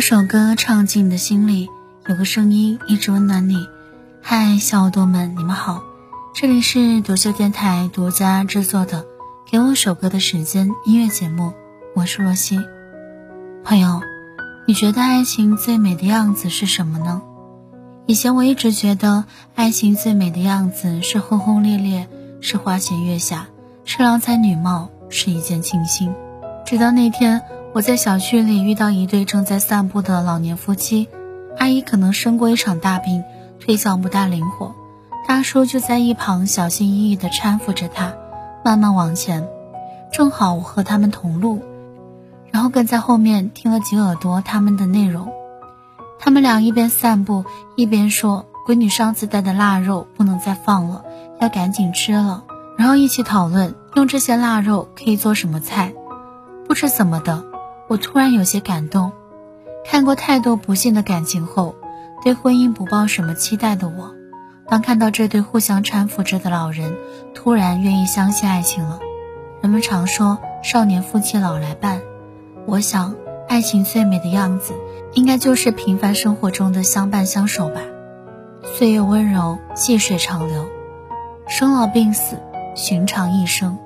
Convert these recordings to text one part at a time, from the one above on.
首歌唱进你的心里，有个声音一直温暖你。嗨，小耳朵们，你们好，这里是独秀电台独家制作的《给我首歌的时间》音乐节目，我是罗西。朋友，你觉得爱情最美的样子是什么呢？以前我一直觉得爱情最美的样子是轰轰烈烈，是花前月下，是郎才女貌，是一见倾心。直到那天。我在小区里遇到一对正在散步的老年夫妻，阿姨可能生过一场大病，腿脚不大灵活，大叔就在一旁小心翼翼地搀扶着她，慢慢往前。正好我和他们同路，然后跟在后面听了几耳朵他们的内容。他们俩一边散步一边说：“闺女上次带的腊肉不能再放了，要赶紧吃了。”然后一起讨论用这些腊肉可以做什么菜，不知怎么的。我突然有些感动，看过太多不幸的感情后，对婚姻不抱什么期待的我，当看到这对互相搀扶着的老人，突然愿意相信爱情了。人们常说少年夫妻老来伴，我想爱情最美的样子，应该就是平凡生活中的相伴相守吧。岁月温柔，细水长流，生老病死，寻常一生。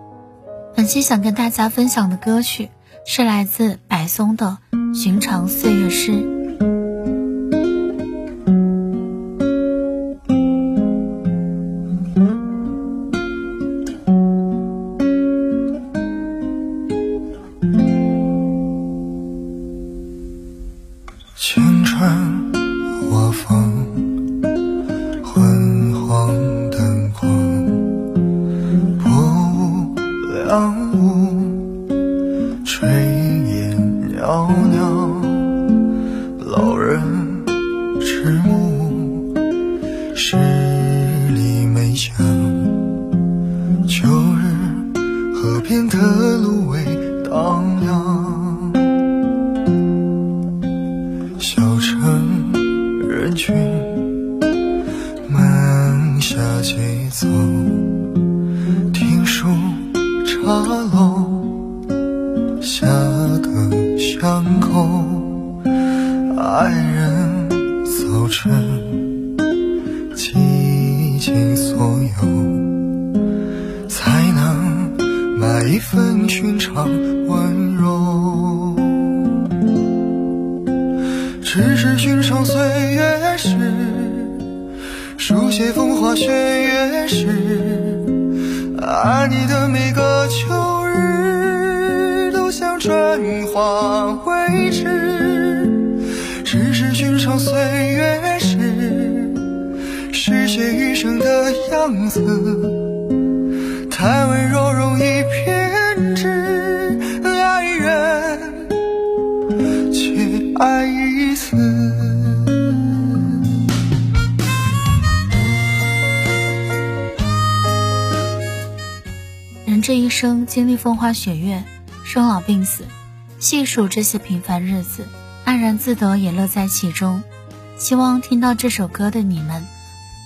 本期想跟大家分享的歌曲。是来自白松的《寻常岁月诗》。茶楼。下个巷口，爱人早晨，倾尽所有，才能买一份寻常温柔。只是寻常岁月诗，书写风花雪月时，爱你的每个秋日都像。春花未止，只是寻常岁月诗，是写余生的样子。太温柔容易偏执，爱人却爱这一生经历风花雪月。生老病死，细数这些平凡日子，安然自得，也乐在其中。希望听到这首歌的你们，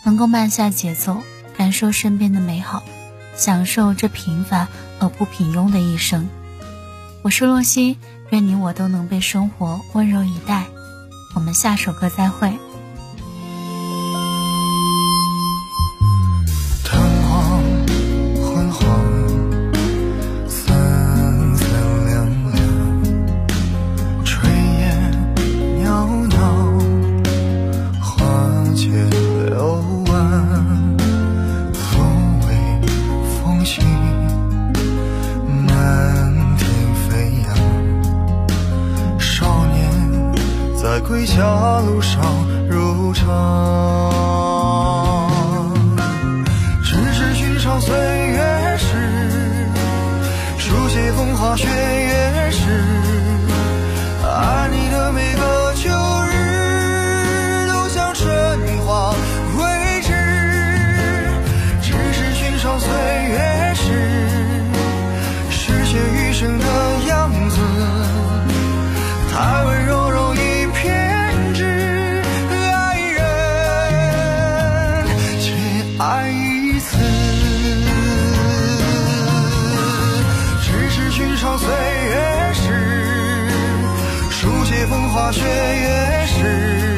能够慢下节奏，感受身边的美好，享受这平凡而不平庸的一生。我是洛西，愿你我都能被生活温柔以待。我们下首歌再会。的路上一次，只是寻常岁月事，书写风花雪月事。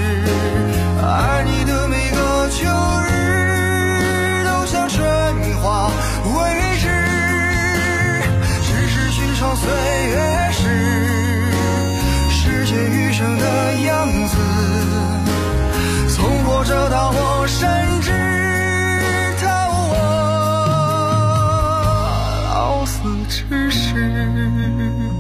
嘿